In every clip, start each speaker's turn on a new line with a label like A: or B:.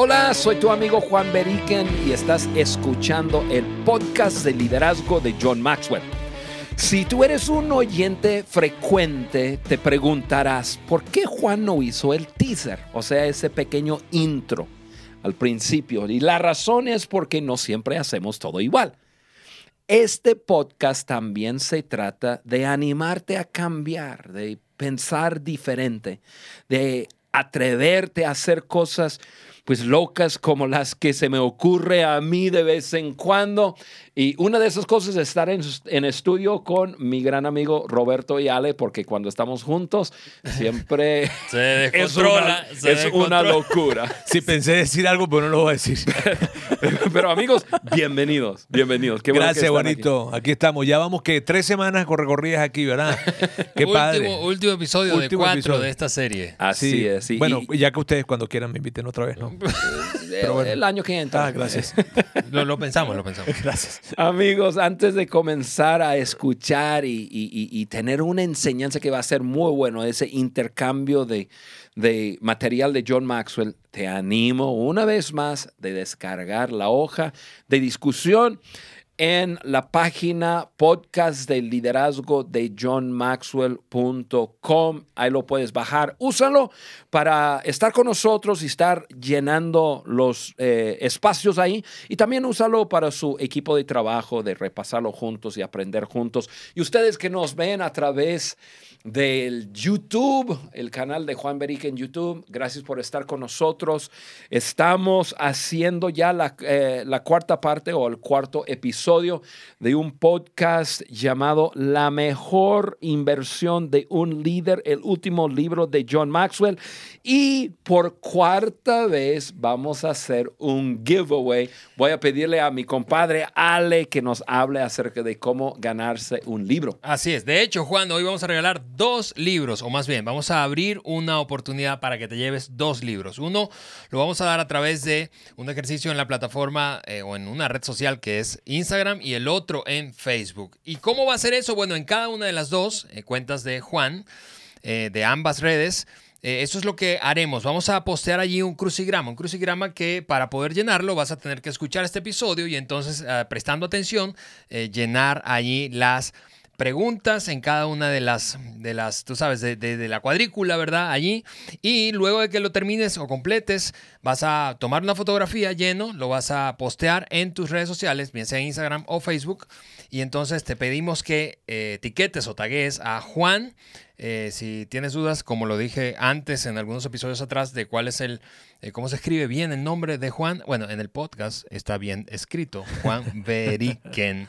A: Hola, soy tu amigo Juan Beriken y estás escuchando el podcast de liderazgo de John Maxwell. Si tú eres un oyente frecuente, te preguntarás, ¿por qué Juan no hizo el teaser? O sea, ese pequeño intro al principio. Y la razón es porque no siempre hacemos todo igual. Este podcast también se trata de animarte a cambiar, de pensar diferente, de atreverte a hacer cosas pues locas como las que se me ocurre a mí de vez en cuando. Y una de esas cosas es estar en, en estudio con mi gran amigo Roberto y Ale, porque cuando estamos juntos siempre es, una, es una, locura.
B: Sí, pensé decir algo, pero no lo voy a decir.
A: pero amigos, bienvenidos, bienvenidos.
B: Qué Gracias, bonito. Aquí. estamos. Ya vamos que tres semanas recorridas aquí, ¿verdad? Qué
C: último, padre. Último episodio de cuatro de esta serie.
A: Así es. Sí.
B: Bueno, ya que ustedes cuando quieran me inviten otra vez, ¿no?
A: El año que entra.
B: Ah, gracias.
C: lo, pensamos, lo pensamos.
B: Gracias.
A: Amigos, antes de comenzar a escuchar y, tener una enseñanza que va a ser muy bueno, ese intercambio de, de material de John Maxwell, te animo una vez más de descargar la hoja de discusión en la página podcast del liderazgo de johnmaxwell.com. Ahí lo puedes bajar. Úsalo para estar con nosotros y estar llenando los eh, espacios ahí. Y también úsalo para su equipo de trabajo, de repasarlo juntos y aprender juntos. Y ustedes que nos ven a través del YouTube, el canal de Juan Berique en YouTube. Gracias por estar con nosotros. Estamos haciendo ya la, eh, la, cuarta parte o el cuarto episodio de un podcast llamado La mejor inversión de un líder, el último libro de John Maxwell. Y por cuarta vez vamos a hacer un giveaway. Voy a pedirle a mi compadre Ale que nos hable acerca de cómo ganarse un libro.
C: Así es. De hecho, Juan, hoy vamos a regalar dos libros, o más bien, vamos a abrir una oportunidad para que te lleves dos libros. Uno lo vamos a dar a través de un ejercicio en la plataforma eh, o en una red social que es Instagram y el otro en Facebook. ¿Y cómo va a ser eso? Bueno, en cada una de las dos eh, cuentas de Juan, eh, de ambas redes, eso es lo que haremos. Vamos a postear allí un crucigrama, un crucigrama que para poder llenarlo vas a tener que escuchar este episodio y entonces prestando atención, llenar allí las preguntas en cada una de las, de las tú sabes, de, la cuadrícula, ¿verdad? Allí. Y luego de que lo termines o completes, vas a tomar una fotografía lleno, lo vas a postear en tus redes sociales, bien sea Instagram o Facebook. Y entonces te pedimos que eh, etiquetes o tagues a Juan. Eh, si tienes dudas, como lo dije antes en algunos episodios atrás, de cuál es el, eh, cómo se escribe bien el nombre de Juan, bueno, en el podcast está bien escrito, Juan Beriken.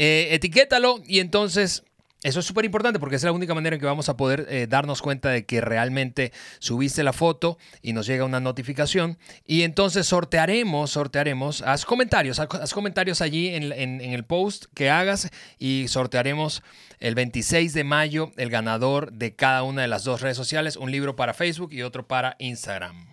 C: Eh, etiquétalo y entonces eso es súper importante porque es la única manera en que vamos a poder eh, darnos cuenta de que realmente subiste la foto y nos llega una notificación. Y entonces sortearemos, sortearemos, haz comentarios, haz comentarios allí en, en, el post que hagas y sortearemos el 26 de mayo el ganador de cada una de las dos redes sociales, un libro para Facebook y otro para Instagram.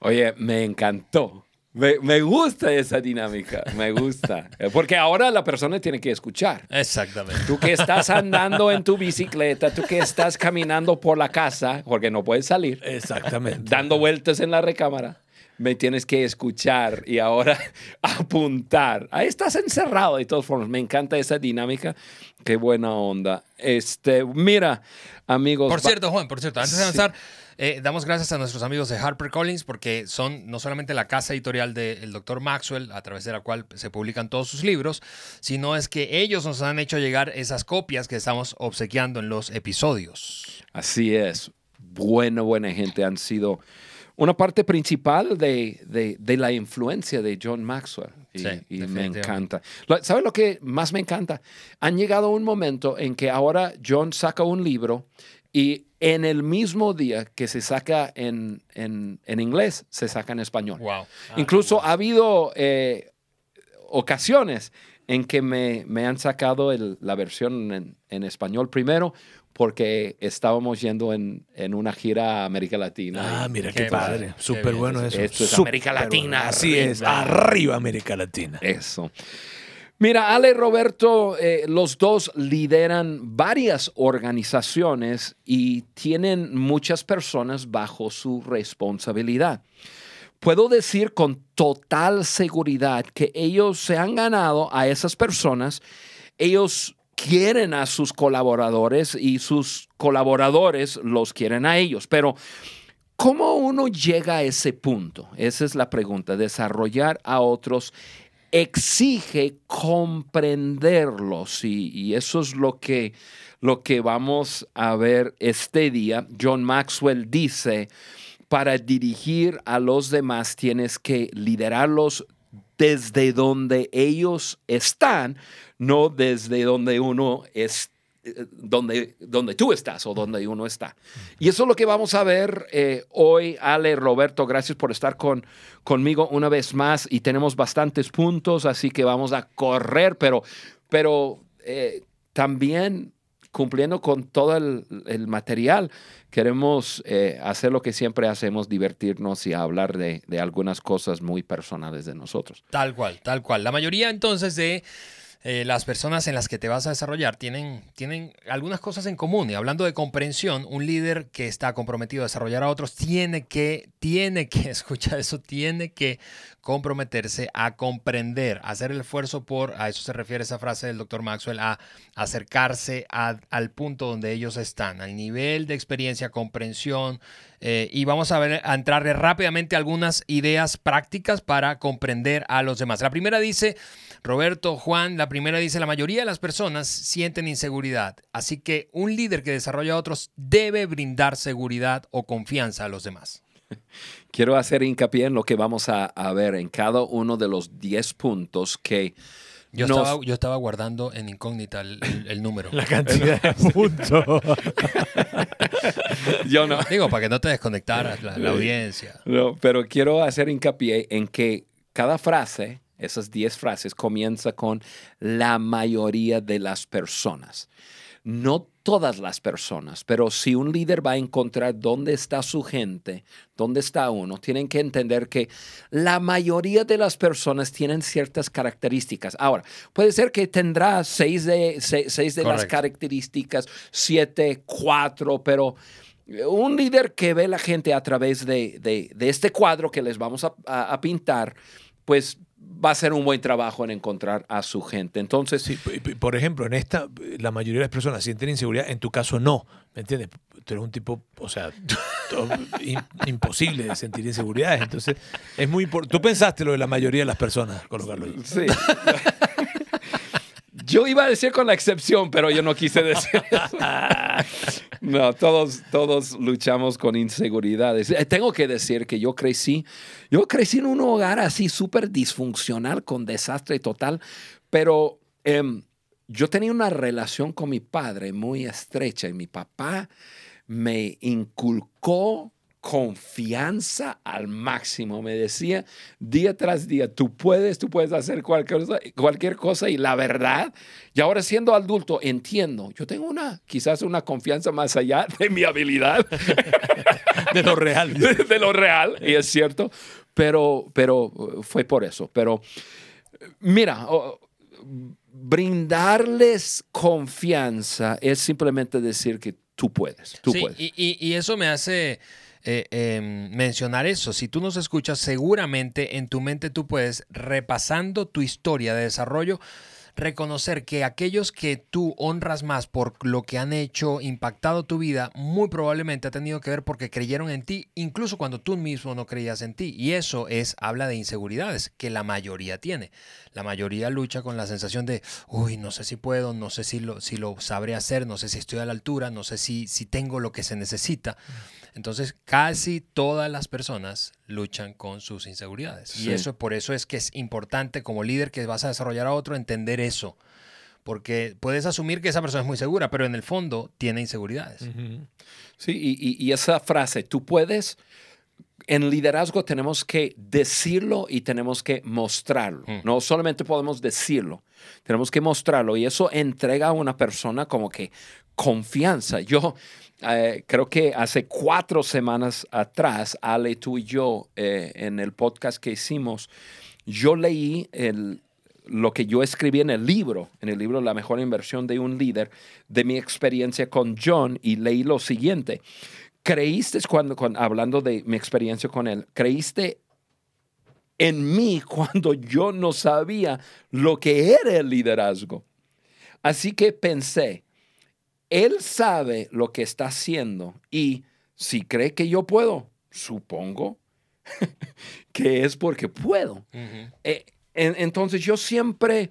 A: Oye, me encantó. Me, gusta esa dinámica, me gusta. Porque ahora la persona tiene que escuchar.
C: Exactamente.
A: Tú que estás andando en tu bicicleta, tú que estás caminando por la casa, porque no puedes salir.
B: Exactamente.
A: Dando vueltas en la recámara. Me tienes que escuchar y ahora apuntar. Ahí estás encerrado de todas formas. Me encanta esa dinámica. Qué buena onda. Este, mira, amigos.
C: Por cierto, Juan, por cierto, antes de avanzar. Eh, damos gracias a nuestros amigos de HarperCollins porque son no solamente la casa editorial del Dr. Maxwell, a través de la cual se publican todos sus libros, sino es que ellos nos han hecho llegar esas copias que estamos obsequiando en los episodios.
A: Así es. Buena, buena gente. Han sido una parte principal de, la influencia de John Maxwell. Y, me encanta. ¿Sabes lo que más me encanta? Han llegado un momento en que ahora John saca un libro y en el mismo día que se saca en, inglés, se saca en español.
C: Wow.
A: Ah, Incluso ha habido eh, ocasiones en que me, han sacado la versión en, español primero porque estábamos yendo en, una gira a América Latina.
B: Ah, mira qué, padre. Súper bueno eso.
A: Esto es América Latina.
B: Así es. Arriba América Latina.
A: Eso. Mira, Ale y Roberto, eh, los dos lideran varias organizaciones y tienen muchas personas bajo su responsabilidad. puedo decir con total seguridad que ellos se han ganado a esas personas, ellos quieren a sus colaboradores y sus colaboradores los quieren a ellos, pero ¿cómo uno llega a ese punto? Esa es la pregunta, desarrollar a otros exige comprenderlos y, eso es lo que, lo que vamos a ver este día. John Maxwell dice, para dirigir a los demás tienes que liderarlos desde donde ellos están, no desde donde uno es, eh, donde, donde tú estás o donde uno está. Y eso es lo que vamos a ver eh, hoy. Ale, Roberto, gracias por estar con, conmigo una vez más y tenemos bastantes puntos, así que vamos a correr, pero, pero eh, también cumpliendo con todo el, el material, queremos eh, hacer lo que siempre hacemos, divertirnos y hablar de, de algunas cosas muy personales de nosotros.
C: Tal cual, tal cual. La mayoría entonces de eh, las personas en las que te vas a desarrollar tienen, tienen algunas cosas en común. Y hablando de comprensión, un líder que está comprometido a desarrollar a otros tiene que, tiene que, escucha eso, tiene que comprometerse a comprender, a hacer el esfuerzo por, a eso se refiere esa frase del doctor Maxwell, a acercarse al punto donde ellos están, al nivel de experiencia, comprensión. eh, y vamos a ver, a entrar rápidamente algunas ideas prácticas para comprender a los demás. La primera dice, Roberto, Juan, la primera dice, la mayoría de las personas sienten inseguridad, así que un líder que desarrolla a otros debe brindar seguridad o confianza a los demás.
A: Quiero hacer hincapié en lo que vamos a, a ver en cada uno de los 10 puntos que
C: Yo,
A: nos-
C: estaba, yo estaba guardando en incógnita el, el- el número.
B: La cantidad de puntos.
A: yo no,
C: Digo, para que no te desconectaras la, la audiencia.
A: no, pero quiero hacer hincapié en que cada frase, esas 10 frases, comienza con la mayoría de las personas. No todas las personas, pero si un líder va a encontrar dónde está su gente, dónde está uno, tienen que entender que la mayoría de las personas tienen ciertas características. Ahora, puede ser que tendrá seis de, seis, seis de las características, siete, cuatro, pero un líder que ve la gente a través de, de- de este cuadro que les vamos a, a- a pintar, pues va a hacer un buen trabajo en encontrar a su gente. Entonces,
B: Sí, por ejemplo, en esta, la mayoría de las personas sienten inseguridad, en tu caso no, ¿me entiendes? Tú eres un tipo, o sea, imposible de sentir inseguridades, entonces es muy importante. Tú pensaste lo de la mayoría de las personas, colocarlo ahí.
A: Sí. Yo iba a decir con la excepción, pero yo no quise decir eso. No, todos, todos luchamos con inseguridades. Eh, Tengo que decir que yo crecí, yo crecí en un hogar así súper disfuncional, con desastre total, pero em, yo tenía una relación con mi padre muy estrecha y mi papá me inculcó confianza al máximo. Me decía día tras día, tú puedes, tú puedes hacer cualquier cosa, cualquier cosa y la verdad, y ahora siendo adulto, entiendo, yo tengo una, quizás una confianza más allá de mi habilidad,
B: De lo real.
A: de, de lo real, y es cierto, pero, pero uh, fue por eso. Pero mira, brindarles confianza es simplemente decir que tú puedes, tú
C: Sí,
A: puedes.
C: y, y- y eso me hace eh, em, mencionar eso. Si tú nos escuchas, seguramente en tu mente tú puedes, repasando tu historia de desarrollo, reconocer que aquellos que tú honras más por lo que han hecho, impactado tu vida, muy probablemente ha tenido que ver porque creyeron en ti, incluso cuando tú mismo no creías en ti. Y eso es, habla de inseguridades, que la mayoría tiene. La mayoría lucha con la sensación de, uy, no sé si puedo, no sé si lo, si lo sabré hacer, no sé si estoy a la altura, no sé si, si tengo lo que se necesita. Entonces, casi todas las personas luchan con sus inseguridades.
A: Sí.
C: Y eso por eso es que es importante como líder que vas a desarrollar a otro entender eso. Porque puedes asumir que esa persona es muy segura, pero en el fondo tiene inseguridades.
B: Ujú.
A: Sí, y, y- esa frase, tú puedes, en liderazgo tenemos que decirlo y tenemos que mostrarlo.
C: Mm.
A: No solamente podemos decirlo, tenemos que mostrarlo. Y eso entrega a una persona como que confianza. Yo eh, creo que hace cuatro semanas atrás, Ale, tú y yo, eh, en el podcast que hicimos, yo leí el, lo que yo escribí en el libro, en el libro La mejor inversión de un líder, de mi experiencia con John y leí lo siguiente. ¿Creíste cuando, cuando- hablando de mi experiencia con él, creíste en mí cuando yo no sabía lo que era el liderazgo. Así que pensé, él sabe lo que está haciendo y si cree que yo puedo, supongo que es porque puedo. Eh, entonces yo siempre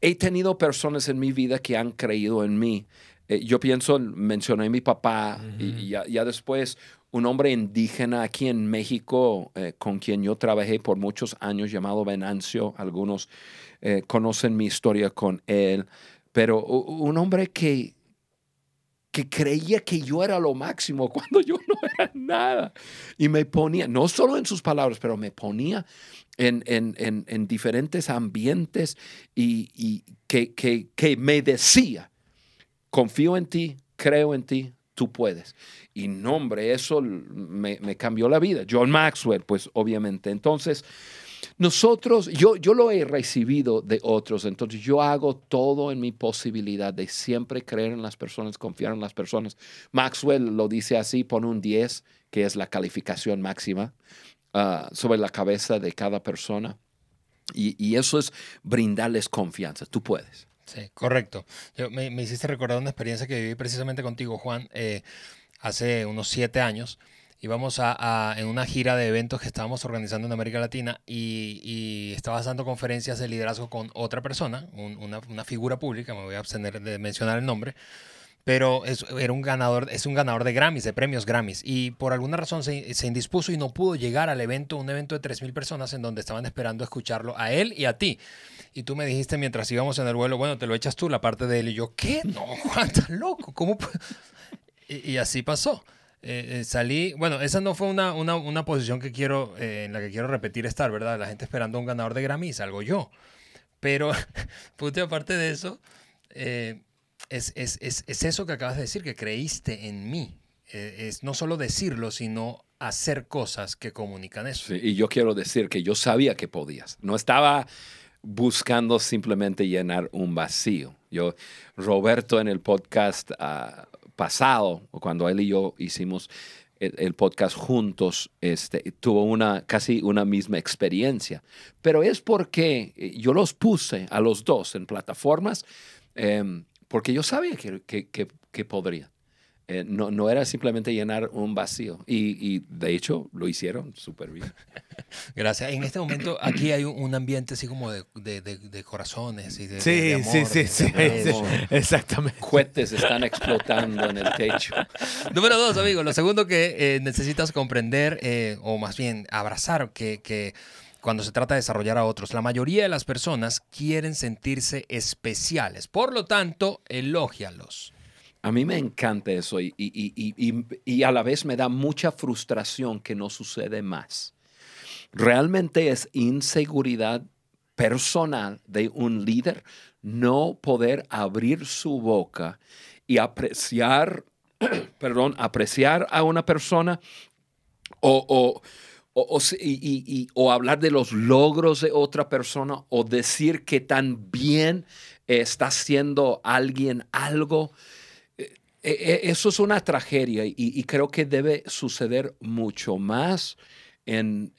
A: he tenido personas en mi vida que han creído en mí. Eh, yo pienso, mencioné a mi papá y ya, después un hombre indígena aquí en México eh, con quien yo trabajé por muchos años llamado Venancio. Algunos conocen mi historia con él, pero un hombre que que creía que yo era lo máximo cuando yo no era nada. Y me ponía, no solo en sus palabras, pero me ponía en, en, diferentes ambientes y, que, que, me decía, confío en ti, creo en ti, tú puedes. Y no, hombre, eso me, me cambió la vida. John Maxwell, pues obviamente. Entonces, nosotros, yo, yo lo he recibido de otros, entonces yo hago todo en mi posibilidad de siempre creer en las personas, confiar en las personas. Maxwell lo dice así, pone un 10, que es la calificación máxima, ah, sobre la cabeza de cada persona. Y, eso es brindarles confianza. Tú puedes.
C: Sí, correcto. me, hiciste recordar una experiencia que viví precisamente contigo, Juan, eh, hace unos siete años íbamos a, en una gira de eventos que estábamos organizando en América Latina y, y estaba dando conferencias de liderazgo con otra persona, una, una, figura pública, me voy a abstener de mencionar el nombre, pero es, era un ganador, es un ganador de Grammys, de premios Grammys, y por alguna razón se, se indispuso y no pudo llegar al evento, un evento de 3.000 personas en donde estaban esperando escucharlo a él y a ti. Y tú me dijiste mientras íbamos en el vuelo, bueno, te lo echas tú, la parte de él, y yo, ¿qué? No, Juan, estás loco, ¿cómo? Y, y así pasó. Eh, eh, salí, bueno, esa no fue una, una, una posición que quiero, eh, en la que quiero repetir estar, ¿verdad? La gente esperando a un ganador de Grammy, salgo yo. Pero, pute, aparte de eso, es, es, es, es, eso que acabas de decir, que creíste en mí. es no solo decirlo, sino hacer cosas que comunican eso.
A: y yo quiero decir que yo sabía que podías. No estaba buscando simplemente llenar un vacío. Yo, Roberto en el podcast uh, pasado, cuando él y yo hicimos el, podcast juntos, este, tuvo una casi una misma experiencia. Pero es porque eh, yo los puse a los dos en plataformas em, porque yo sabía que, que, que, que podrían. Eh, no, no, era simplemente llenar un vacío. Y, de hecho lo hicieron súper bien.
C: Gracias. En este momento aquí hay un ambiente así como de, de, corazones y de,
B: sí, sí, sí, sí, exactamente.
A: Cohetes están explotando en el techo.
C: Número dos, amigo. Lo segundo que eh, necesitas comprender, eh, o más bien abrazar, que, que cuando se trata de desarrollar a otros. La mayoría de las personas quieren sentirse especiales. Por lo tanto, elógialos.
A: A mí me encanta eso y, a la vez me da mucha frustración que no sucede más. Realmente es inseguridad personal de un líder no poder abrir su boca y apreciar, perdón, apreciar a una persona o, o, hablar de los logros de otra persona o decir que tan bien está haciendo alguien algo. E, e, eso es una tragedia y, creo que debe suceder mucho más en,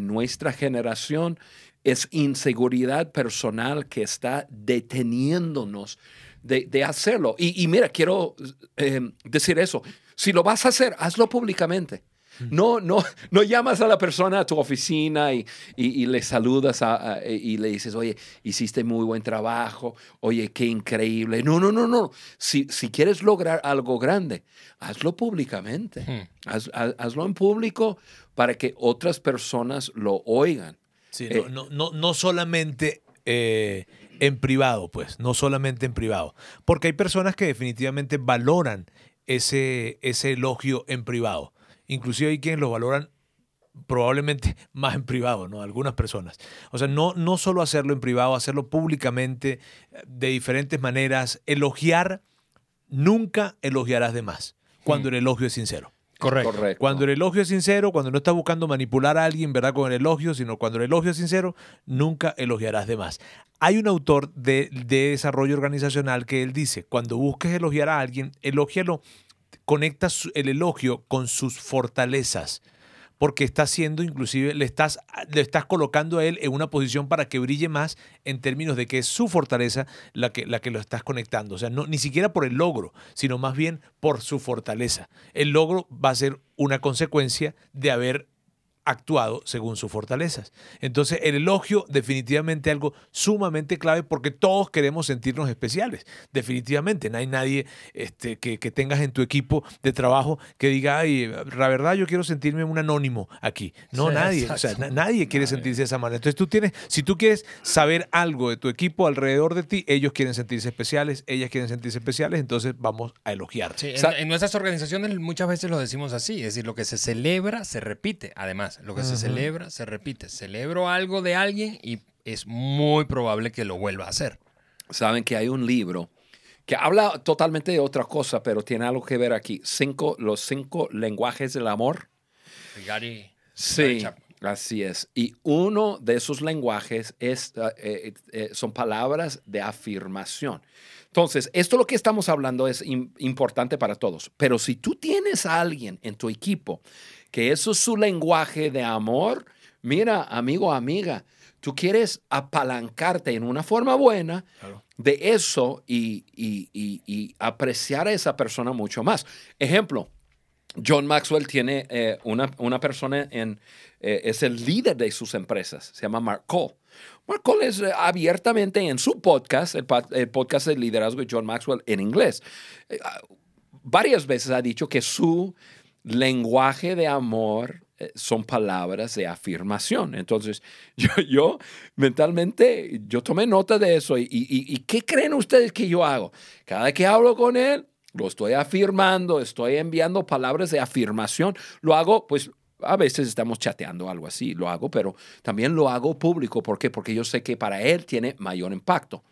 A: nuestra generación. Es inseguridad personal que está deteniéndonos de, hacerlo. Y, mira, quiero eh, decir eso. Si lo vas a hacer, hazlo públicamente. No, no, no llamas a la persona a tu oficina y, le saludas y le dices, oye, hiciste muy buen trabajo, oye, qué increíble. No, no, no, no. Si, si quieres lograr algo grande, hazlo públicamente. Hmm. hazlo en público para que otras personas lo oigan.
B: Sí, eh, no, no, no, solamente eh, en privado, pues, no solamente en privado. Porque hay personas que definitivamente valoran ese, ese elogio en privado. Inclusive hay quienes lo valoran probablemente más en privado, ¿no? Algunas personas. O sea, no, no solo hacerlo en privado, hacerlo públicamente, de diferentes maneras. Elogiar, nunca elogiarás de más, cuando el elogio es sincero.
C: Correcto.
B: Cuando el elogio es sincero, cuando no estás buscando manipular a alguien, ¿verdad? Con el elogio, sino cuando el elogio es sincero, nunca elogiarás de más. Hay un autor de, de desarrollo organizacional que él dice, cuando busques elogiar a alguien, elógialo conecta el elogio con sus fortalezas. porque está haciendo inclusive, le estás, le estás colocando a él en una posición para que brille más en términos de que es su fortaleza la que, la que lo estás conectando. O sea, no, ni siquiera por el logro, sino más bien por su fortaleza. El logro va a ser una consecuencia de haber actuado según sus fortalezas. Entonces, el elogio definitivamente algo sumamente clave porque todos queremos sentirnos especiales. Definitivamente, no hay nadie este, que, que, tengas en tu equipo de trabajo que diga, ay, la verdad yo quiero sentirme un anónimo aquí. No, sí, nadie. O sea, nadie quiere nadie. sentirse de esa manera. Entonces, tú tienes, si tú quieres saber algo de tu equipo alrededor de ti, ellos quieren sentirse especiales, ellas quieren sentirse especiales, entonces vamos a elogiar.
C: Sí, en, en nuestras organizaciones muchas veces lo decimos así, es decir, lo que se celebra se repite, además lo que uh -huh. se celebra, se repite. Celebro algo de alguien y es muy probable que lo vuelva a hacer.
A: Saben que hay un libro que habla totalmente de otra cosa, pero tiene algo que ver aquí. Cinco, los cinco lenguajes del amor.
C: Gary,
A: sí, Gary así es. Y uno de esos lenguajes es, uh, eh, eh, son palabras de afirmación. Entonces, esto lo que estamos hablando es importante para todos. Pero si tú tienes a alguien en tu equipo que eso es su lenguaje de amor, mira, amigo, amiga, tú quieres apalancarte en una forma buena claro. de eso y, y, y, y, apreciar a esa persona mucho más. Ejemplo, John Maxwell tiene eh, una, una, persona en, eh, es el líder de sus empresas, se llama Mark Cole. Mark Cole es eh, abiertamente en su podcast, el, podcast de liderazgo de John Maxwell en inglés. Ah, varias veces ha dicho que su lenguaje de amor son palabras de afirmación. Entonces, yo, mentalmente, yo tomé nota de eso. ¿Y, y, y qué creen ustedes que yo hago? Cada vez que hablo con él, lo estoy afirmando, estoy enviando palabras de afirmación. Lo hago, pues, a veces estamos chateando algo así, lo hago, pero también lo hago público. ¿Por qué? Porque yo sé que para él tiene mayor impacto.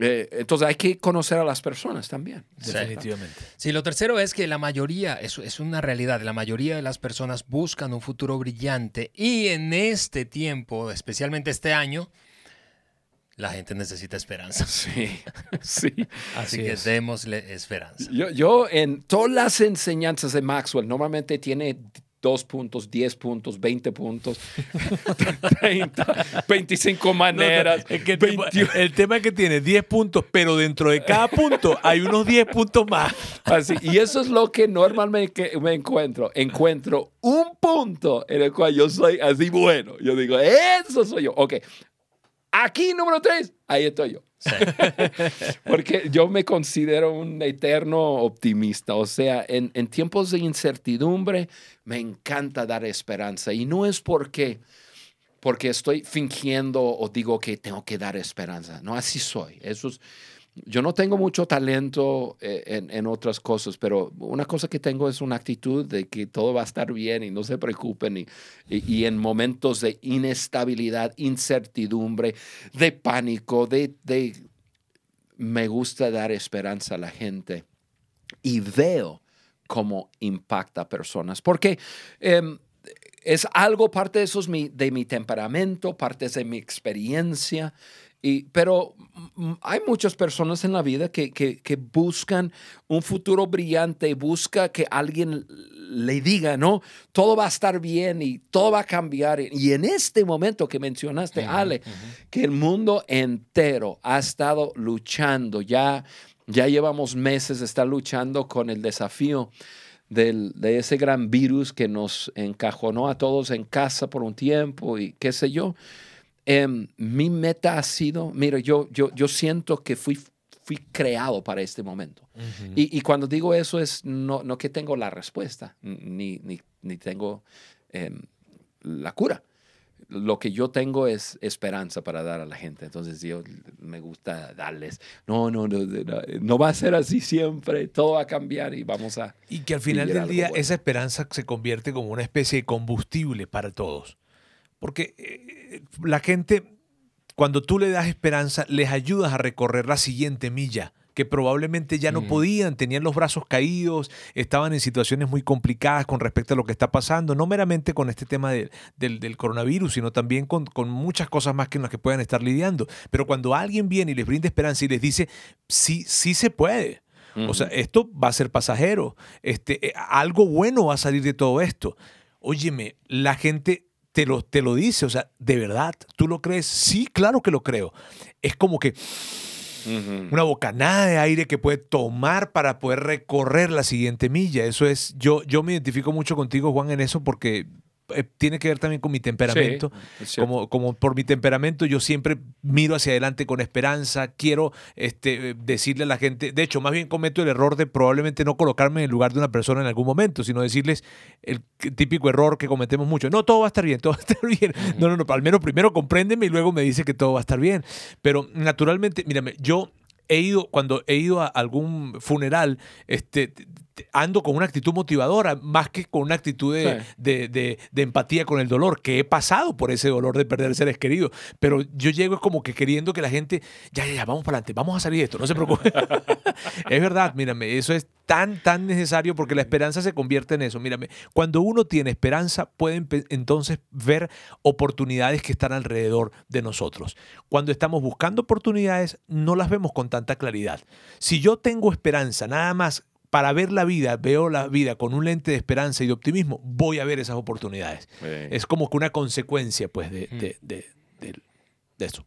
A: Eh, entonces hay que conocer a las personas también.
B: Definitivamente.
C: Sí, lo tercero es que la mayoría, eso es una realidad, la mayoría de las personas buscan un futuro brillante y en este tiempo, especialmente este año, la gente necesita esperanza.
A: Sí, sí.
C: Así, Así que es. démosle esperanza.
A: Yo, yo en todas las enseñanzas de Maxwell normalmente tiene dos puntos, 10 puntos, 20 puntos, 30, 25 maneras.
B: No, es que el, tema, el, tema, es que tiene 10 puntos, pero dentro de cada punto hay unos 10 puntos más.
A: Así, y eso es lo que normalmente me encuentro. Encuentro un punto en el cual yo soy así bueno. Yo digo, eso soy yo. Ok, aquí número 3, ahí estoy yo. Sí. Porque yo me considero un eterno optimista. O sea, en, en, tiempos de incertidumbre me encanta dar esperanza. Y no es porque, porque estoy fingiendo o digo que tengo que dar esperanza. No, así soy. Eso es, yo no tengo mucho talento eh, en, en, otras cosas, pero una cosa que tengo es una actitud de que todo va a estar bien y no se preocupen. Y, y, y en momentos de inestabilidad, incertidumbre, de pánico, de, de, me gusta dar esperanza a la gente y veo cómo impacta a personas. Porque eh, es algo, parte de eso es mi, de mi temperamento, parte de mi experiencia. Y, pero hay muchas personas en la vida que, que, que, buscan un futuro brillante, busca que alguien le diga, no, todo va a estar bien y todo va a cambiar. Y en este momento que mencionaste, uh -huh, Ale, uh -huh. que el mundo entero ha estado luchando, ya, ya llevamos meses de estar luchando con el desafío del, de ese gran virus que nos encajonó a todos en casa por un tiempo y qué sé yo. Eh, mi meta ha sido, mira, yo, yo, yo siento que fui, fui creado para este momento. Uh -huh. y, y, cuando digo eso es no, no que tengo la respuesta, ni, ni, ni tengo eh, la cura. Lo que yo tengo es esperanza para dar a la gente. Entonces yo me gusta darles, no, no, no, no, no va a ser así siempre, todo va a cambiar y vamos a...
B: Y que al final del día bueno. esa esperanza se convierte como una especie de combustible para todos. Porque eh, la gente, cuando tú le das esperanza, les ayudas a recorrer la siguiente milla que probablemente ya no mm. podían, tenían los brazos caídos, estaban en situaciones muy complicadas con respecto a lo que está pasando, no meramente con este tema de, del, del, coronavirus, sino también con, con, muchas cosas más que en las que puedan estar lidiando. Pero cuando alguien viene y les brinda esperanza y les dice, sí, sí se puede. Uh -huh. O sea, esto va a ser pasajero. Este, eh, algo bueno va a salir de todo esto óyeme, la gente te lo, te lo dice, o sea, ¿de verdad tú lo crees? Sí, claro que lo creo. Es como que una bocanada de aire que puede tomar para poder recorrer la siguiente milla. Eso es, yo, yo me identifico mucho contigo, Juan, en eso porque eh, tiene que ver también con mi temperamento.
A: Sí.
B: Como, como por mi temperamento, yo siempre miro hacia adelante con esperanza. Quiero este, decirle a la gente, de hecho, más bien cometo el error de probablemente no colocarme en el lugar de una persona en algún momento, sino decirles el típico error que cometemos mucho. No, todo va a estar bien, todo va a estar bien. No, no, no, al menos primero compréndeme y luego me dice que todo va a estar bien. Pero naturalmente, mírame, yo he ido, cuando he ido a algún funeral, este, ando con una actitud motivadora, más que con una actitud de,
A: Sí.
B: de, de- de empatía con el dolor, que he pasado por ese dolor de perder seres queridos. Pero yo llego como que queriendo que la gente, ya, ya, ya, vamos para adelante, vamos a salir de esto, no se preocupe. es verdad, mírame, eso es tan, tan necesario porque la esperanza se convierte en eso. Mírame, cuando uno tiene esperanza, puede entonces ver oportunidades que están alrededor de nosotros. Cuando estamos buscando oportunidades, no las vemos con tanta claridad. Si yo tengo esperanza, nada más para ver la vida, veo la vida con un lente de esperanza y de optimismo, voy a ver esas oportunidades. Es como que una consecuencia, pues, de, de, de- de- de eso.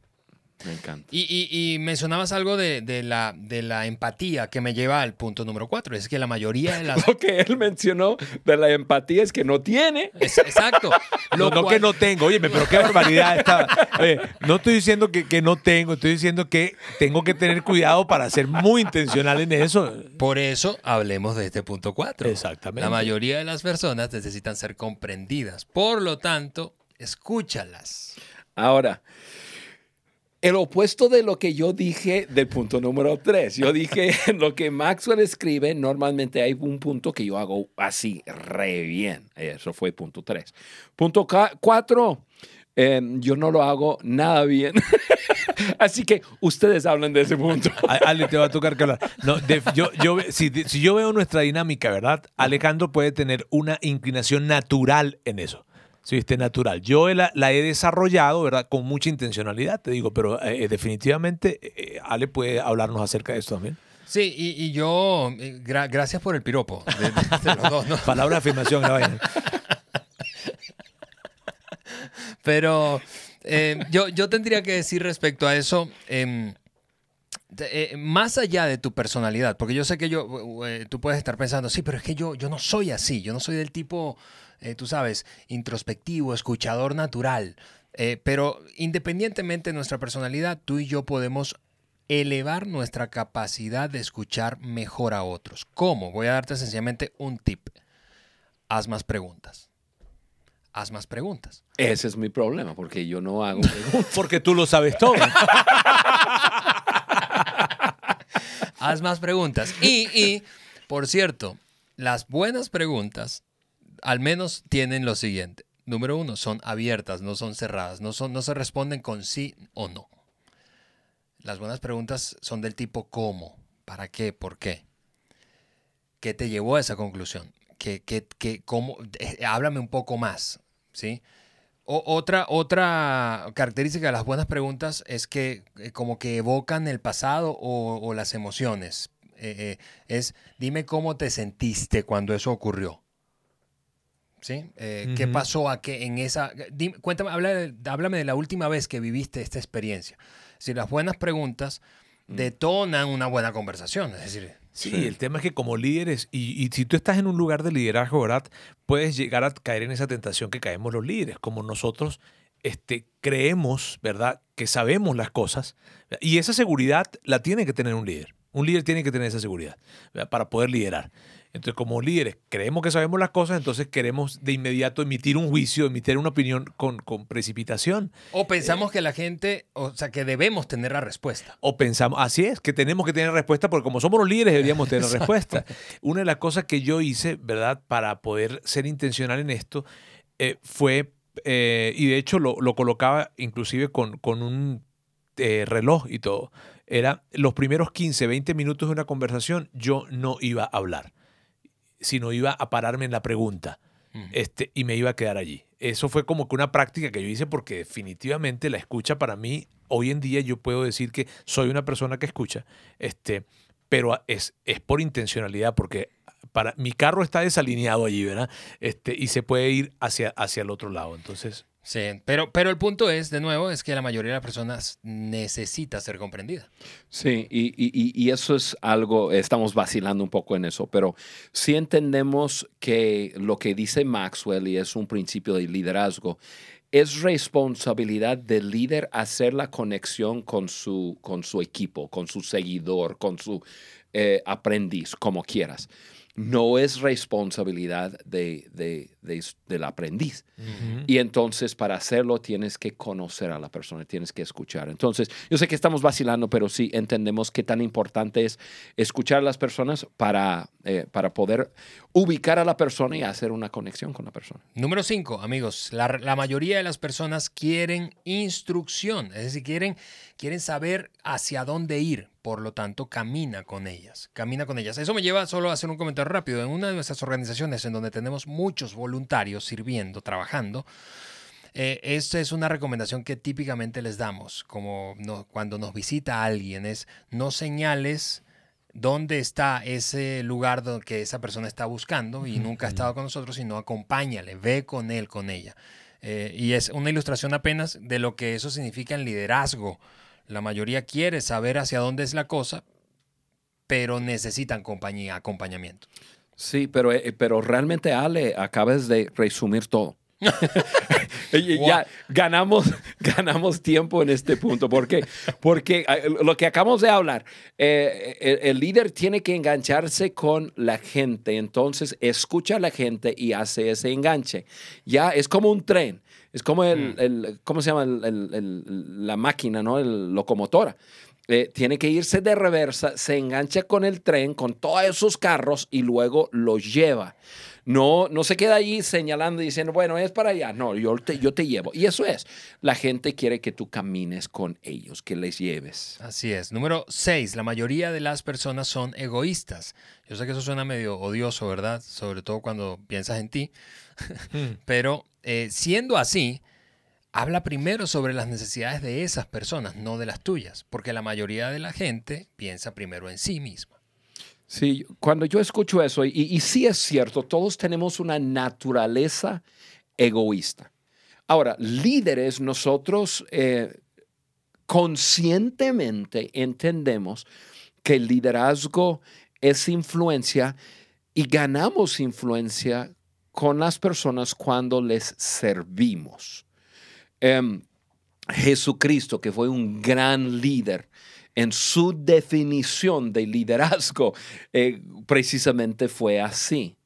A: Me encanta.
C: Y, y- y mencionabas algo de, de la, de la empatía que me lleva al punto número cuatro. Es que la mayoría de las...
A: Lo que él mencionó de la empatía es que no tiene.
C: Es- exacto.
B: No,
C: Lo
B: no
C: cual-
B: que no tengo, oye, pero qué barbaridad esta. Oye, no estoy diciendo que, que no tengo, estoy diciendo que tengo que tener cuidado para ser muy intencional en eso.
C: Por eso hablemos de este punto 4.
B: Exactamente.
C: La mayoría de las personas necesitan ser comprendidas. Por lo tanto, escúchalas.
A: Ahora, el opuesto de lo que yo dije del punto número tres. Yo dije lo que Maxwell escribe, normalmente hay un punto que yo hago así, re bien. Eso fue punto tres. Punto ca- cuatro, eh, yo no lo hago nada bien. así que ustedes hablan de ese punto.
B: Ale, te va a tocar que hablar. No, yo, yo, si yo veo nuestra dinámica, ¿verdad? Alejandro puede tener una inclinación natural en eso. Sí, viste, natural. Yo la, la he desarrollado, ¿verdad? Con mucha intencionalidad, te digo, pero eh, definitivamente eh, Ale puede hablarnos acerca de esto también.
C: Sí, y, y yo, eh, gra- gracias por el piropo de, de- de los dos, ¿no?
B: Palabra de afirmación, la vaina.
C: Pero eh, yo, yo tendría que decir respecto a eso, em, eh, más allá de tu personalidad, porque yo sé que yo, eh, tú puedes estar pensando, sí, pero es que yo, yo no soy así, yo no soy del tipo, eh, tú sabes, introspectivo, escuchador natural. Eh, pero independientemente de nuestra personalidad, tú y yo podemos elevar nuestra capacidad de escuchar mejor a otros. ¿Cómo? Voy a darte sencillamente un tip. Haz más preguntas. Haz más preguntas.
A: Ese es mi problema, porque yo no hago preguntas.
B: Porque tú lo sabes todo.
C: Haz más preguntas. Y, y, por cierto, las buenas preguntas al menos tienen lo siguiente. Número uno, son abiertas, no son cerradas, no, son, no se responden con sí o no. Las buenas preguntas son del tipo ¿cómo? ¿Para qué? ¿Por qué? ¿Qué te llevó a esa conclusión? ¿Qué, qué, qué, cómo? Eh, háblame un poco más, ¿sí? O- otra, otra característica de las buenas preguntas es que eh, como que evocan el pasado o, las emociones. Eh, es, dime cómo te sentiste cuando eso ocurrió. ¿Sí? Eh, ¿Qué pasó a que en esa... dime- cuéntame, habla de- háblame de la última vez que viviste esta experiencia. Si las buenas preguntas detonan una buena conversación. Es decir,
B: Sí, el tema es que como líderes, y, y si tú estás en un lugar de liderazgo, ¿verdad? Puedes llegar a caer en esa tentación que caemos los líderes, como nosotros este, creemos, ¿verdad? Que sabemos las cosas, y esa seguridad la tiene que tener un líder. Un líder tiene que tener esa seguridad ¿verdad? para poder liderar. Entonces, como líderes, creemos que sabemos las cosas, entonces queremos de inmediato emitir un juicio, emitir una opinión con, con precipitación.
C: o pensamos que la gente, o sea, que debemos tener la respuesta.
B: O pensamos, así es, que tenemos que tener respuesta, porque como somos los líderes deberíamos tener respuesta. Una de las cosas que yo hice, ¿verdad? Para poder ser intencional en esto, eh, fue, eh, y de hecho lo, lo colocaba inclusive con, con un eh, reloj y todo, era los primeros 15, 20 minutos de una conversación, yo no iba a hablar, sino iba a pararme en la pregunta este, y me iba a quedar allí. Eso fue como que una práctica que yo hice porque definitivamente la escucha para mí, hoy en día yo puedo decir que soy una persona que escucha, este, pero es, es por intencionalidad, porque para, mi carro está desalineado allí, ¿verdad? Este, y se puede ir hacia, hacia el otro lado. Entonces,
C: Sí, pero, pero el punto es, de nuevo, es que la mayoría de las personas necesita ser comprendida.
A: Sí, y, y- y eso es algo, estamos vacilando un poco en eso, pero sí entendemos que lo que dice Maxwell, y es un principio de liderazgo, es responsabilidad del líder hacer la conexión con su, con su equipo, con su seguidor, con su eh, aprendiz, como quieras. No es responsabilidad de, de- de- del aprendiz. Y entonces para hacerlo tienes que conocer a la persona, tienes que escuchar. Entonces, yo sé que estamos vacilando, pero sí entendemos qué tan importante es escuchar a las personas para, eh, para poder ubicar a la persona y hacer una conexión con la persona.
C: Número cinco, amigos, la, la mayoría de las personas quieren instrucción, es decir, quieren, quieren saber hacia dónde ir, por lo tanto, camina con ellas, camina con ellas. Eso me lleva solo a hacer un comentario rápido. En una de nuestras organizaciones en donde tenemos muchos voluntarios sirviendo, trabajando, eh, esta es una recomendación que típicamente les damos, como no- cuando nos visita alguien, es no señales dónde está ese lugar que esa persona está buscando y nunca ha estado con nosotros, sino acompáñale, ve con él, con ella. Eh, y es una ilustración apenas de lo que eso significa en liderazgo. La mayoría quiere saber hacia dónde es la cosa, pero necesitan compañía, acompañamiento.
A: Sí, pero, eh, pero realmente, Ale, acabas de resumir todo. Ya ganamos, ganamos tiempo en este punto. ¿Por qué? Porque eh, lo que acabamos de hablar, eh, el, el líder tiene que engancharse con la gente. Entonces, escucha a la gente y hace ese enganche. Ya es como un tren. Es como el, el- ¿cómo se llama? El- el- el- la máquina, ¿no? El locomotora. Eh, tiene que irse de reversa, se engancha con el tren, con todos esos carros y luego los lleva. No, no se queda allí señalando y diciendo, bueno, es para allá. No, yo te, yo te llevo. Y eso es. La gente quiere que tú camines con ellos, que les lleves.
C: Así es. Número 6. La mayoría de las personas son egoístas. Yo sé que eso suena medio odioso, ¿verdad? Sobre todo cuando piensas en ti. Pero eh, siendo así, habla primero sobre las necesidades de esas personas, no de las tuyas. Porque la mayoría de la gente piensa primero en sí misma.
A: Sí, cuando yo escucho eso, y, sí es cierto, todos tenemos una naturaleza egoísta. Ahora, líderes, nosotros eh, conscientemente entendemos que el liderazgo es influencia y ganamos influencia con las personas cuando les servimos. Em, Jesucristo, que fue un gran líder, en su definición de liderazgo, eh, precisamente fue así.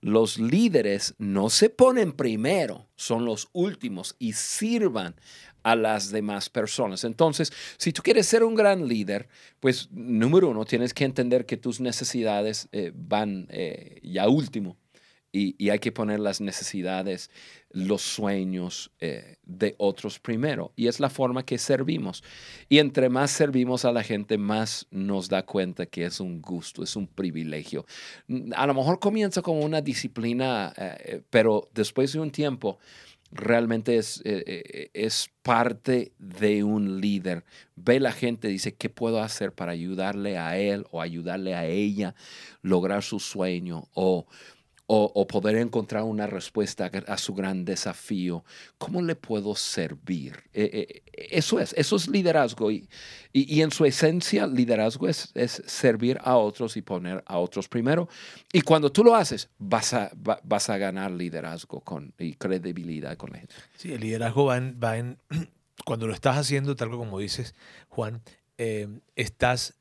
A: Los líderes no se ponen primero, son los últimos y sirvan a las demás personas. Entonces, si tú quieres ser un gran líder, pues número uno, tienes que entender que tus necesidades eh, van eh, ya último y, hay que poner las necesidades, los sueños eh, de otros primero. Y es la forma que servimos. Y entre más servimos a la gente, más nos da cuenta que es un gusto, es un privilegio. Mm, A lo mejor comienza como una disciplina, eh, pero después de un tiempo realmente es, eh, es parte de un líder. Ve la gente, dice, ¿qué puedo hacer para ayudarle a él o ayudarle a ella lograr su sueño o, o, poder encontrar una respuesta a, su gran desafío? ¿Cómo le puedo servir? Eh, eh, eso es, eso es liderazgo y, y, en su esencia liderazgo es, es servir a otros y poner a otros primero. Y cuando tú lo haces, vas a, va- vas a ganar liderazgo con, y credibilidad con la gente.
B: Sí, el liderazgo va en, va en- cuando lo estás haciendo, tal como dices, Juan, eh, estás,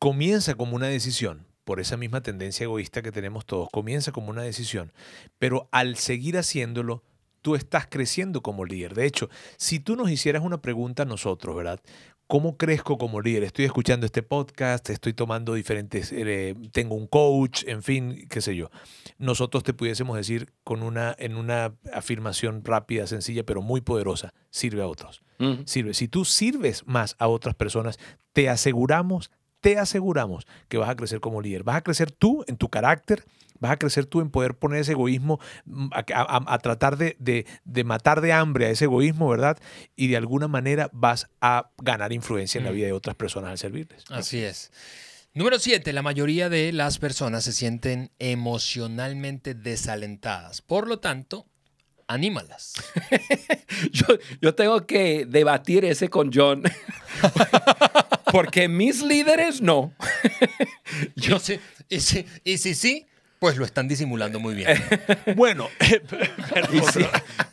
B: comienza como una decisión, por esa misma tendencia egoísta que tenemos todos, comienza como una decisión, pero al seguir haciéndolo, tú estás creciendo como líder. De hecho, si tú nos hicieras una pregunta a nosotros, ¿verdad? ¿Cómo crezco como líder? Estoy escuchando este podcast, estoy tomando diferentes, eh, tengo un coach, en fin, qué sé yo. Nosotros te pudiésemos decir con una, en una afirmación rápida, sencilla, pero muy poderosa, sirve a otros.
A: Ujú.
B: Sirve. Si tú sirves más a otras personas, te aseguramos, te aseguramos que vas a crecer como líder. Vas a crecer tú en tu carácter, vas a crecer tú en poder poner ese egoísmo, mm, a, a- a tratar de, de- de matar de hambre a ese egoísmo, ¿verdad? Y de alguna manera vas a ganar influencia en la
C: Mm.
B: vida de otras personas al servirles.
C: Así es. Número 7. La mayoría de las personas se sienten emocionalmente desalentadas. Por lo tanto, anímalas.
A: Yo, yo tengo que debatir ese con John. Porque mis líderes no.
C: Yo sé. Y si, y si sí, pues lo están disimulando muy bien.
B: Bueno,
A: Y si,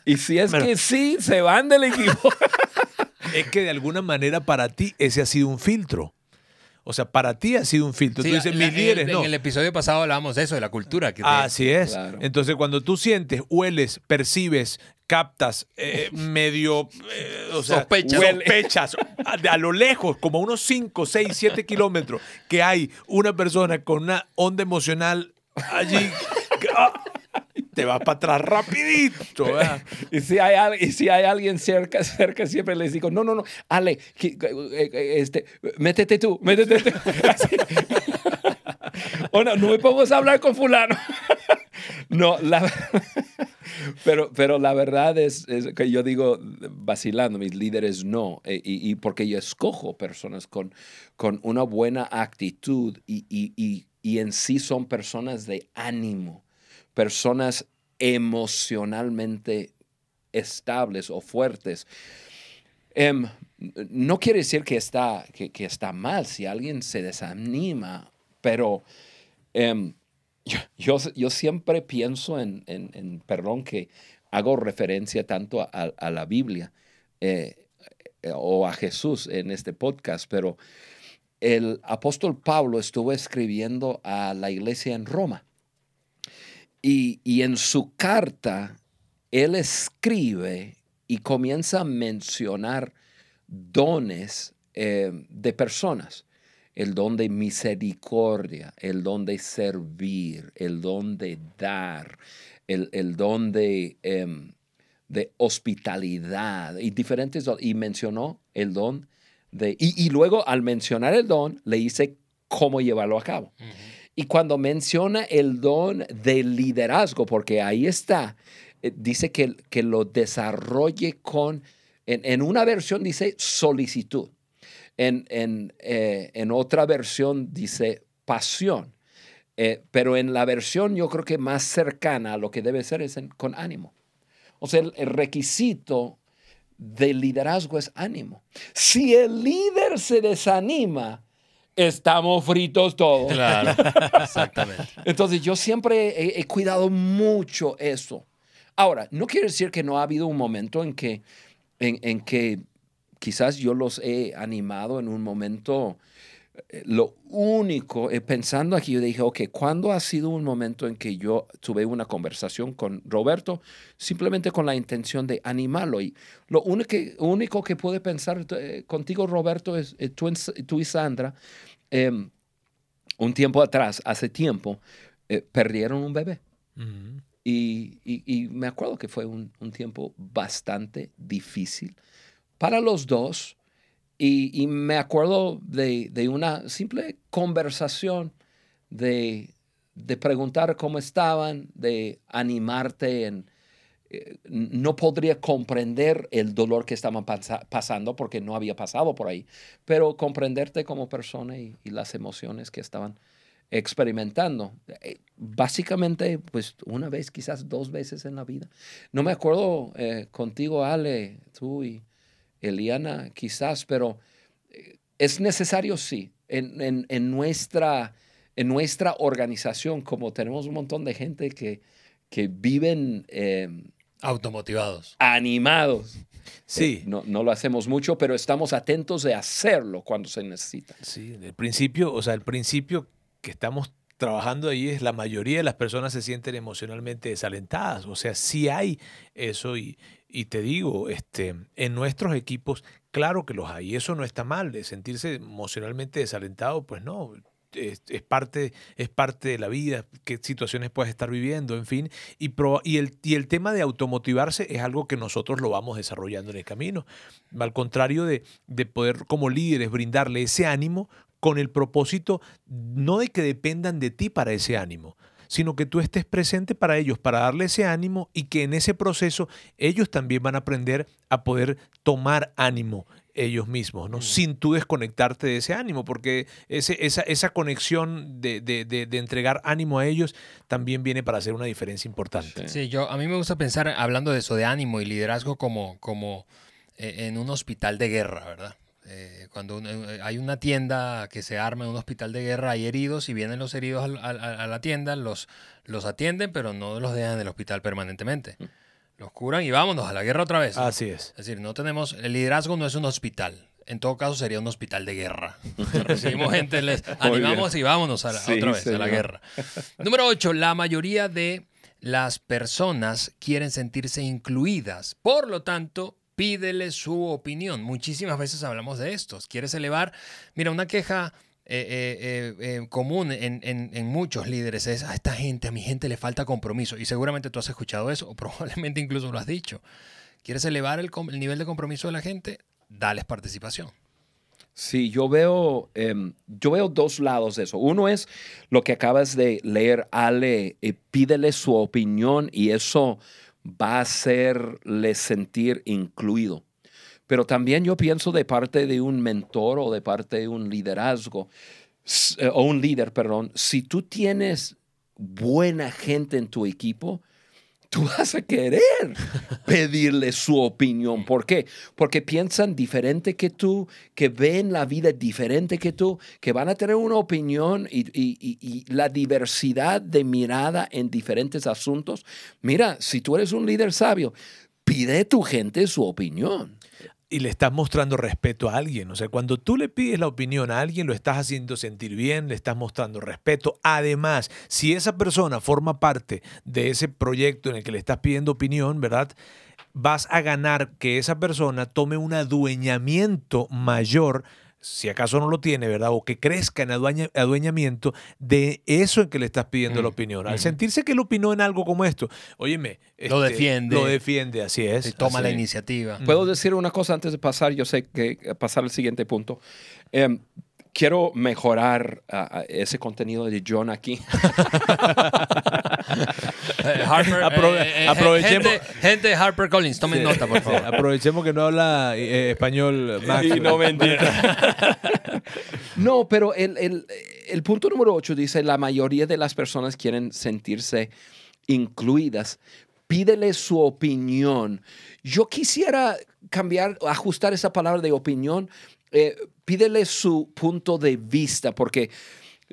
A: y si es que sí, se van del equipo.
B: es que de alguna manera para ti ese ha sido un filtro. O sea, para ti ha sido un filtro.
C: Sí,
B: tú dices,
C: la-
B: mis líderes
C: en,
B: no.
C: En el episodio pasado hablábamos de eso, de la cultura. Que te-
B: Así es.
A: Claro.
B: Entonces, cuando tú sientes, hueles, percibes, captas, eh, medio, eh, o sea,
C: Sospechas.
B: sospechas a, a lo lejos, como unos 5, 6, 7 kilómetros, que hay una persona con una onda emocional allí, que, ah, te vas para atrás rapidito. ¿verdad?
A: Y si hay, y si hay alguien cerca, cerca, siempre les digo, no, no, no, Ale, eh, este, métete tú, métete tú. O no, no me a hablar con fulano. no, la, pero, pero la verdad es, es que yo digo, vacilando, mis líderes no, eh, y, y porque yo escojo personas con, con una buena actitud y, y, y, en sí son personas de ánimo, personas emocionalmente estables o fuertes. Em, no quiere decir que está, que, que está mal si alguien se desanima, pero em, yo, yo, siempre pienso en, en- perdón que hago referencia tanto a, a la Biblia eh, eh, o a Jesús en este podcast, pero el apóstol Pablo estuvo escribiendo a la iglesia en Roma. Y, y en su carta, él escribe y comienza a mencionar dones eh, de personas. El don de misericordia, el don de servir, el don de dar, el, el don de, em, de hospitalidad y diferentes don- Y mencionó el don de... Y, y luego al mencionar el don, le dice cómo llevarlo a cabo. Y cuando menciona el don de liderazgo, porque ahí está, eh, dice que, que lo desarrolle con, en, en una versión dice solicitud, en, en, eh, en otra versión dice pasión, Eh, pero en la versión yo creo que más cercana a lo que debe ser es en- con ánimo. O sea, el, el requisito del liderazgo es ánimo. Si el líder se desanima, estamos fritos todos.
C: Claro, exactamente.
A: Entonces yo siempre he, he cuidado mucho eso. Ahora, no quiere decir que no ha habido un momento en que, en, en que quizás yo los he animado en un momento. eh, Lo único, eh, pensando aquí, yo dije, ok, ¿cuándo ha sido un momento en que yo tuve una conversación con Roberto simplemente con la intención de animarlo? Y lo único, único que pude pensar eh, contigo, Roberto, es eh, tú, tú y Sandra, em, un tiempo atrás, hace tiempo, eh, perdieron un bebé.
B: Ujú.
A: Y, y- y me acuerdo que fue un, un tiempo bastante difícil para los dos. Y, y me acuerdo de, de una simple conversación, de, de preguntar cómo estaban, de animarte en... eh, No podría comprender el dolor que estaban pasa- pasando porque no había pasado por ahí, pero comprenderte como persona y, y las emociones que estaban experimentando. Eh, Básicamente, pues una vez, quizás dos veces en la vida. No me acuerdo eh, contigo, Ale, tú y Eliana, quizás, pero eh, es necesario, sí, en, en- en nuestra, en nuestra organización, como tenemos un montón de gente que, que viven eh,
C: Automotivados.
A: animados.
B: Sí.
A: Eh, no, no lo hacemos mucho, pero estamos atentos de hacerlo cuando se necesita.
B: Sí, el principio, o sea, el principio que estamos trabajando ahí es la mayoría de las personas se sienten emocionalmente desalentadas. O sea, sí hay eso y, y te digo, este, en nuestros equipos, claro que los hay. Eso no está mal, de sentirse emocionalmente desalentado, pues no. Es, parte, es parte de la vida, qué situaciones puedes estar viviendo, en fin. Y, proba- y, el, y el tema de automotivarse es algo que nosotros lo vamos desarrollando en el camino. Al contrario de, de poder como líderes brindarle ese ánimo con el propósito no de que dependan de ti para ese ánimo, sino que tú estés presente para ellos, para darle ese ánimo y que en ese proceso ellos también van a aprender a poder tomar ánimo ellos mismos, ¿no? Sin tú desconectarte de ese ánimo, porque ese, esa, esa conexión de, de- de- de entregar ánimo a ellos también viene para hacer una diferencia importante.
C: Sí, yo a mí me gusta pensar hablando de eso de ánimo y liderazgo como como eh, en un hospital de guerra, ¿verdad? Eh, cuando eh, hay una tienda que se arma en un hospital de guerra, hay heridos y vienen los heridos a, la tienda, los, los atienden, pero no los dejan en el hospital permanentemente. Los curan y vámonos a la guerra otra vez.
B: Así es.
C: Es decir, no tenemos, el liderazgo no es un hospital. En todo caso sería un hospital de guerra. Recibimos gente, les animamos y vámonos a la-
A: Sí,
C: otra vez a la guerra. Número 8. La mayoría de las personas quieren sentirse incluidas. Por lo tanto, pídele su opinión. Muchísimas veces hablamos de estos. ¿Quieres elevar? Mira, una queja eh, eh, eh, común en, muchos líderes es a esta gente, a mi gente le falta compromiso. Y seguramente tú has escuchado eso, o probablemente incluso lo has dicho. ¿Quieres elevar el, nivel de compromiso de la gente? Dales participación.
A: Sí, yo veo, em, yo veo dos lados de eso. Uno es lo que acabas de leer, Ale, pídele su opinión y eso va a hacerle sentir incluido. Pero también yo pienso de parte de un mentor o de parte de un liderazgo, eh, o un líder, perdón, si tú tienes buena gente en tu equipo, tú vas a querer pedirle su opinión. ¿Por qué? Porque piensan diferente que tú, que ven la vida diferente que tú, que van a tener una opinión y, y- y- y la diversidad de mirada en diferentes asuntos. Mira, si tú eres un líder sabio, pide a tu gente su opinión.
B: Y le estás mostrando respeto a alguien. O sea, cuando tú le pides la opinión a alguien, lo estás haciendo sentir bien, le estás mostrando respeto. Además, si esa persona forma parte de ese proyecto en el que le estás pidiendo opinión, ¿verdad? Vas a ganar que esa persona tome un adueñamiento mayor, si acaso no lo tiene, ¿verdad? O que crezca en adueña- adueñamiento de eso en que le estás pidiendo la
C: Mm,
B: opinión. Al
C: ujú.
B: sentirse que él opinó en algo como esto, óyeme.
C: Lo
B: este,
C: defiende.
B: Lo defiende, así es.
C: Se toma
B: así
C: la iniciativa.
A: ¿Puedo decir una cosa antes de pasar? Yo sé que pasar al siguiente punto. Em, quiero mejorar ah, ese contenido de John aquí.
C: Eh, Harper,
B: Aprove-
C: eh, eh,
B: aprovechemos-
C: Gente, gente de Harper Collins, tomen
B: Sí.
C: nota, por
B: Sí,
C: favor.
B: aprovechemos que no habla eh, español Max.
A: Y no No, pero el, el- el punto número 8 dice, la mayoría de las personas quieren sentirse incluidas. Pídele su opinión. Yo quisiera cambiar, ajustar esa palabra de opinión. eh, pídele su punto de vista, porque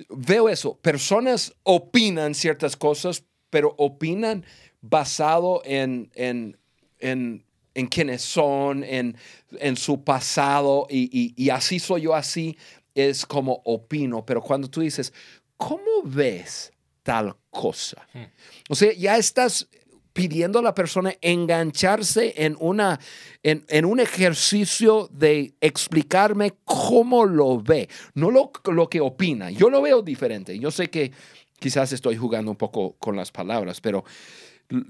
A: veo eso. Personas opinan ciertas cosas, pero opinan basado en, en, en, en quiénes son, en, en su pasado, y, y- y así soy yo, así es como opino. Pero cuando tú dices, ¿cómo ves tal cosa? O sea, ya estás pidiendo a la persona engancharse en, una, en, en un ejercicio de explicarme cómo lo ve, no lo, lo que opina. Yo lo veo diferente. Yo sé que quizás estoy jugando un poco con las palabras, pero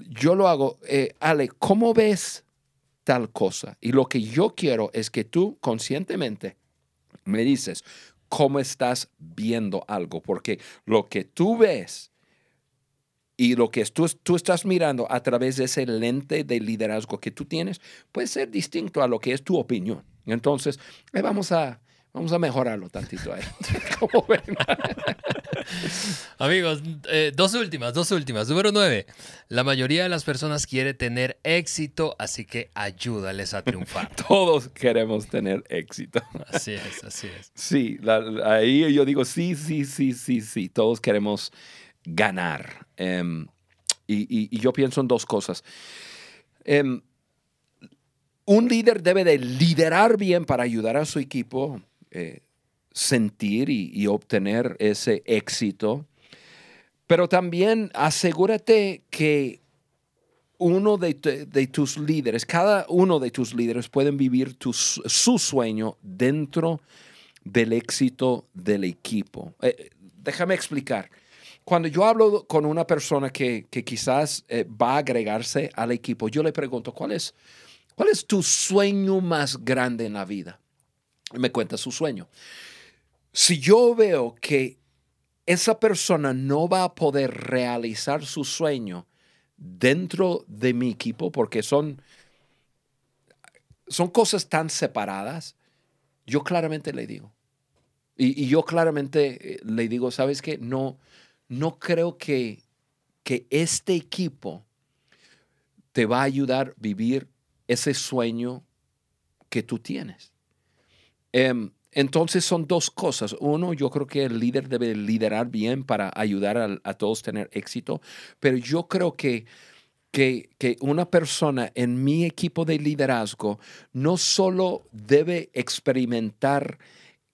A: yo lo hago. eh, Ale, ¿cómo ves tal cosa? Y lo que yo quiero es que tú conscientemente me dices cómo estás viendo algo, porque lo que tú ves y lo que tú, tú estás mirando a través de ese lente de liderazgo que tú tienes puede ser distinto a lo que es tu opinión. Entonces, eh, vamos, a, vamos a mejorarlo tantito ahí. ¿Cómo ven?
C: Amigos, eh, dos últimas, dos últimas. Número nueve. La mayoría de las personas quiere tener éxito, así que ayúdales a triunfar.
A: Todos queremos tener éxito.
C: Así es, así es.
A: Sí, la- ahí yo digo, sí, sí, sí, sí, sí, todos queremos ganar. Em, y, yo pienso en dos cosas. Em, un líder debe de liderar bien para ayudar a su equipo, eh, sentir y, obtener ese éxito. Pero también asegúrate que uno de, tu- de tus líderes, cada uno de tus líderes pueden vivir su sueño dentro del éxito del equipo. Eh, déjame explicar. Cuando yo hablo con una persona que, que quizás eh, va a agregarse al equipo, yo le pregunto, ¿cuál es, ¿cuál es tu sueño más grande en la vida? Y me cuenta su sueño. Si yo veo que esa persona no va a poder realizar su sueño dentro de mi equipo, porque son, son cosas tan separadas, yo claramente le digo. Y, y yo claramente eh, le digo, ¿sabes qué? No, no creo que, que este equipo te va a ayudar a vivir ese sueño que tú tienes. Em, entonces son dos cosas. Uno, yo creo que el líder debe liderar bien para ayudar a, a todos a tener éxito, pero yo creo que, que, que, una persona en mi equipo de liderazgo no solo debe experimentar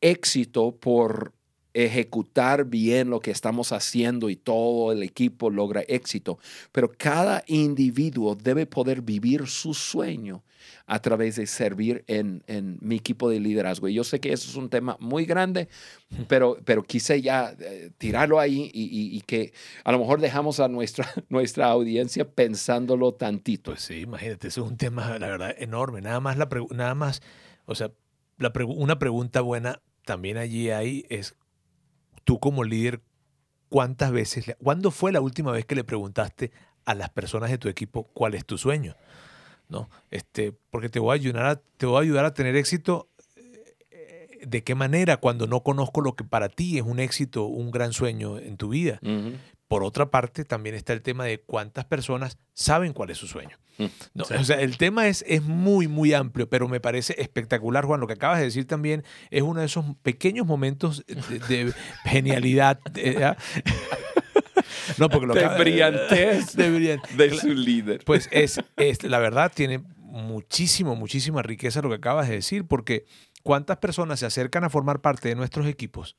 A: éxito por ejecutar bien lo que estamos haciendo y todo el equipo logra éxito, pero cada individuo debe poder vivir su sueño a través de servir en, en mi equipo de liderazgo. Y yo sé que eso es un tema muy grande, pero, pero quise ya eh, tirarlo ahí y, y, que a lo mejor dejamos a nuestra, nuestra audiencia pensándolo tantito.
B: Pues sí, imagínate, eso es un tema, la verdad, enorme. Nada más, la nada más o sea, la una pregunta buena también allí hay es tú como líder, ¿cuántas veces, cuándo fue la última vez que le preguntaste a las personas de tu equipo cuál es tu sueño? ¿No? Este, porque te voy a ayudar a, te voy a, ayudar a tener éxito. Eh, ¿De qué manera cuando no conozco lo que para ti es un éxito, un gran sueño en tu vida? Por otra parte, también está el tema de cuántas personas saben cuál es su sueño. No, O sea, el tema es, es muy, muy amplio, pero me parece espectacular, Juan. Lo que acabas de decir también es uno de esos pequeños momentos de, genialidad.
A: no, porque lo de brillantez de, de, su líder.
B: Pues es, es, la verdad, tiene muchísimo, muchísima riqueza lo que acabas de decir, porque cuántas personas se acercan a formar parte de nuestros equipos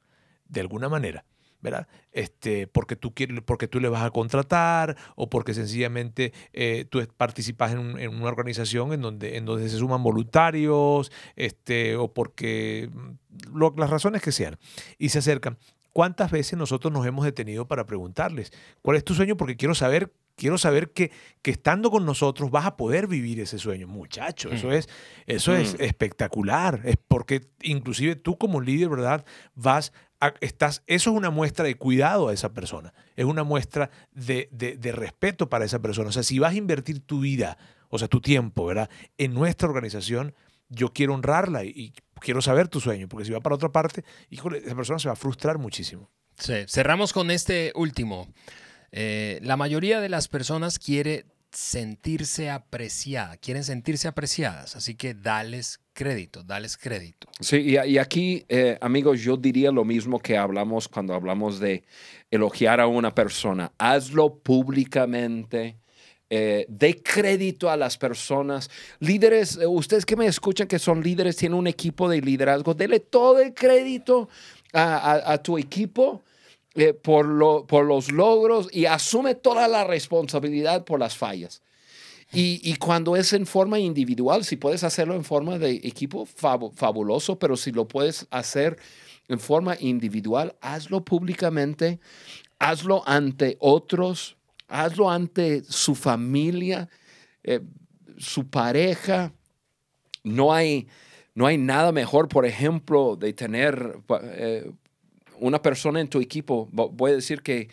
B: de alguna manera ¿verdad? Este, porque, tú quieres, porque tú le vas a contratar o porque sencillamente eh, tú participas en, una organización en donde, en donde se suman voluntarios este, o porque mm, las razones que sean y se acercan. ¿Cuántas veces nosotros nos hemos detenido para preguntarles cuál es tu sueño? Porque quiero saber quiero saber que, que, estando con nosotros vas a poder vivir ese sueño. Muchacho, eso mm. es, eso es mm. espectacular. Es porque inclusive tú como líder, ¿verdad? Vas estás, eso es una muestra de cuidado a esa persona, es una muestra de, de, respeto para esa persona. O sea, si vas a invertir tu vida, o sea, tu tiempo, ¿verdad? En nuestra organización, yo quiero honrarla y, quiero saber tu sueño, porque si va para otra parte, híjole, esa persona se va a frustrar muchísimo.
C: Cerramos con este último. Eh, la mayoría de las personas quiere sentirse apreciada, quieren sentirse apreciadas, así que dales crédito, dales crédito.
A: Sí, y, aquí, eh, amigos, yo diría lo mismo que hablamos cuando hablamos de elogiar a una persona. Hazlo públicamente. Eh, de crédito a las personas. Líderes, eh, ustedes que me escuchan que son líderes, tienen un equipo de liderazgo, dele todo el crédito a, tu equipo por, lo, por los logros y asume toda la responsabilidad por las fallas. Y, cuando es en forma individual, si puedes hacerlo en forma de equipo, fabuloso, pero si lo puedes hacer en forma individual, hazlo públicamente, hazlo ante otros, hazlo ante su familia, eh, su pareja. No hay, no hay nada mejor, por ejemplo, de tener eh, una persona en tu equipo, voy a decir que,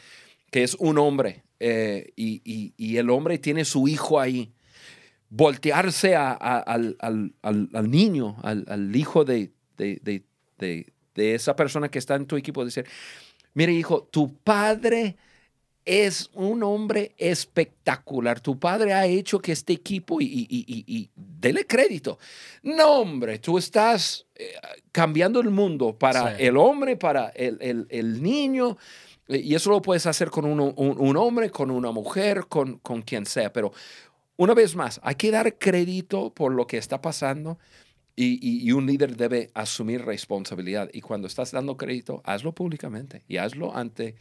A: que es un hombre, eh, y, el hombre tiene su hijo ahí, voltearse al, niño, al, hijo de, de, esa persona que está en tu equipo, decir, mire hijo, tu padre es un hombre espectacular. Tu padre ha hecho que este equipo, y, y, dele crédito. No, hombre, tú estás eh, cambiando el mundo para el hombre, para el niño. Y eso lo puedes hacer con un, hombre, con una mujer, con, con quien sea. Pero una vez más, hay que dar crédito por lo que está pasando y, un líder debe asumir responsabilidad. Y cuando estás dando crédito, hazlo públicamente y hazlo ante,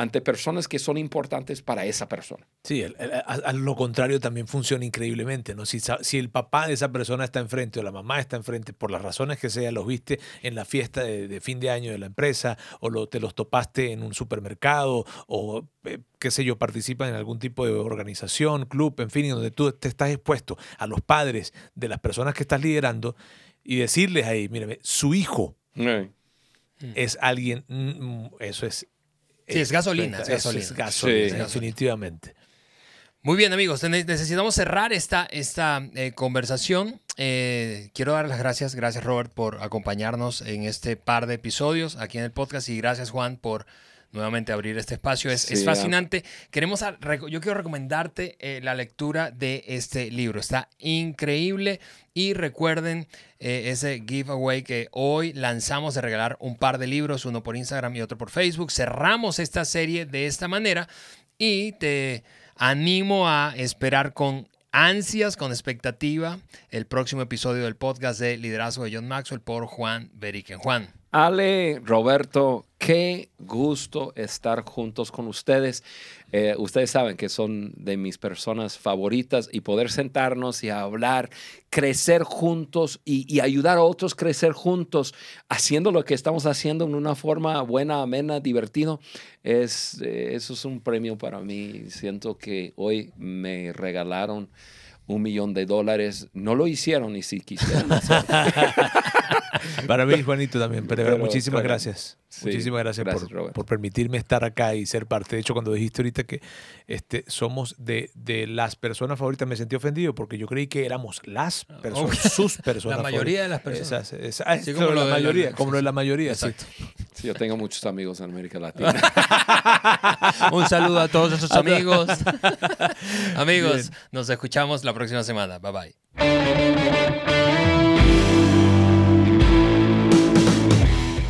A: ante personas que son importantes para esa persona.
B: Sí, a, lo contrario también funciona increíblemente. ¿no? Si, si el papá de esa persona está enfrente o la mamá está enfrente, por las razones que sea, los viste en la fiesta de, fin de año de la empresa o lo, te los topaste en un supermercado o eh, qué sé yo, participan en algún tipo de organización, club, en fin, donde tú te estás expuesto a los padres de las personas que estás liderando y decirles ahí, mírame, su hijo es alguien, mm, eso es...
C: Sí, es gasolina.
B: Es gasolina, definitivamente.
C: Muy bien, amigos, ne- necesitamos cerrar esta, esta eh, conversación. Eh, quiero dar las gracias, gracias Robert por acompañarnos en este par de episodios aquí en el podcast y gracias Juan por nuevamente abrir este espacio. Es, fascinante. Queremos, yo quiero recomendarte eh, la lectura de este libro. Está increíble y recuerden eh, ese giveaway que hoy lanzamos de regalar un par de libros, uno por Instagram y otro por Facebook. Cerramos esta serie de esta manera y te animo a esperar con ansias, con expectativa, el próximo episodio del podcast de Liderazgo de John Maxwell por Juan Beriken. Juan.
A: Ale, Roberto, qué gusto estar juntos con ustedes. Eh, ustedes saben que son de mis personas favoritas y poder sentarnos y hablar, crecer juntos y, ayudar a otros crecer juntos, haciendo lo que estamos haciendo en una forma buena, amena, divertido, es, eh, eso es un premio para mí. Siento que hoy me regalaron un millón de dólares. No lo hicieron ni si quisieran. hacerlo.
B: Para mí, Juanito, también. Pero,
A: Pero,
B: muchísimas
A: claro.
B: gracias.
A: Sí,
B: muchísimas gracias,
A: gracias,
B: por, permitirme estar acá y ser parte. De hecho, cuando dijiste ahorita que este, somos de, de las personas favoritas, me sentí ofendido porque yo creí que éramos las personas, sus personas.
C: La mayoría de las personas.
B: Esas- esas- ah,
C: Sí,
B: como
C: como lo
B: la
C: de la-
B: mayoría, como lo de la mayoría,
A: sí. Yo tengo muchos amigos en América Latina.
C: Un saludo a todos nuestros amigos. amigos,
B: Bien.
C: nos escuchamos la próxima semana. Bye bye.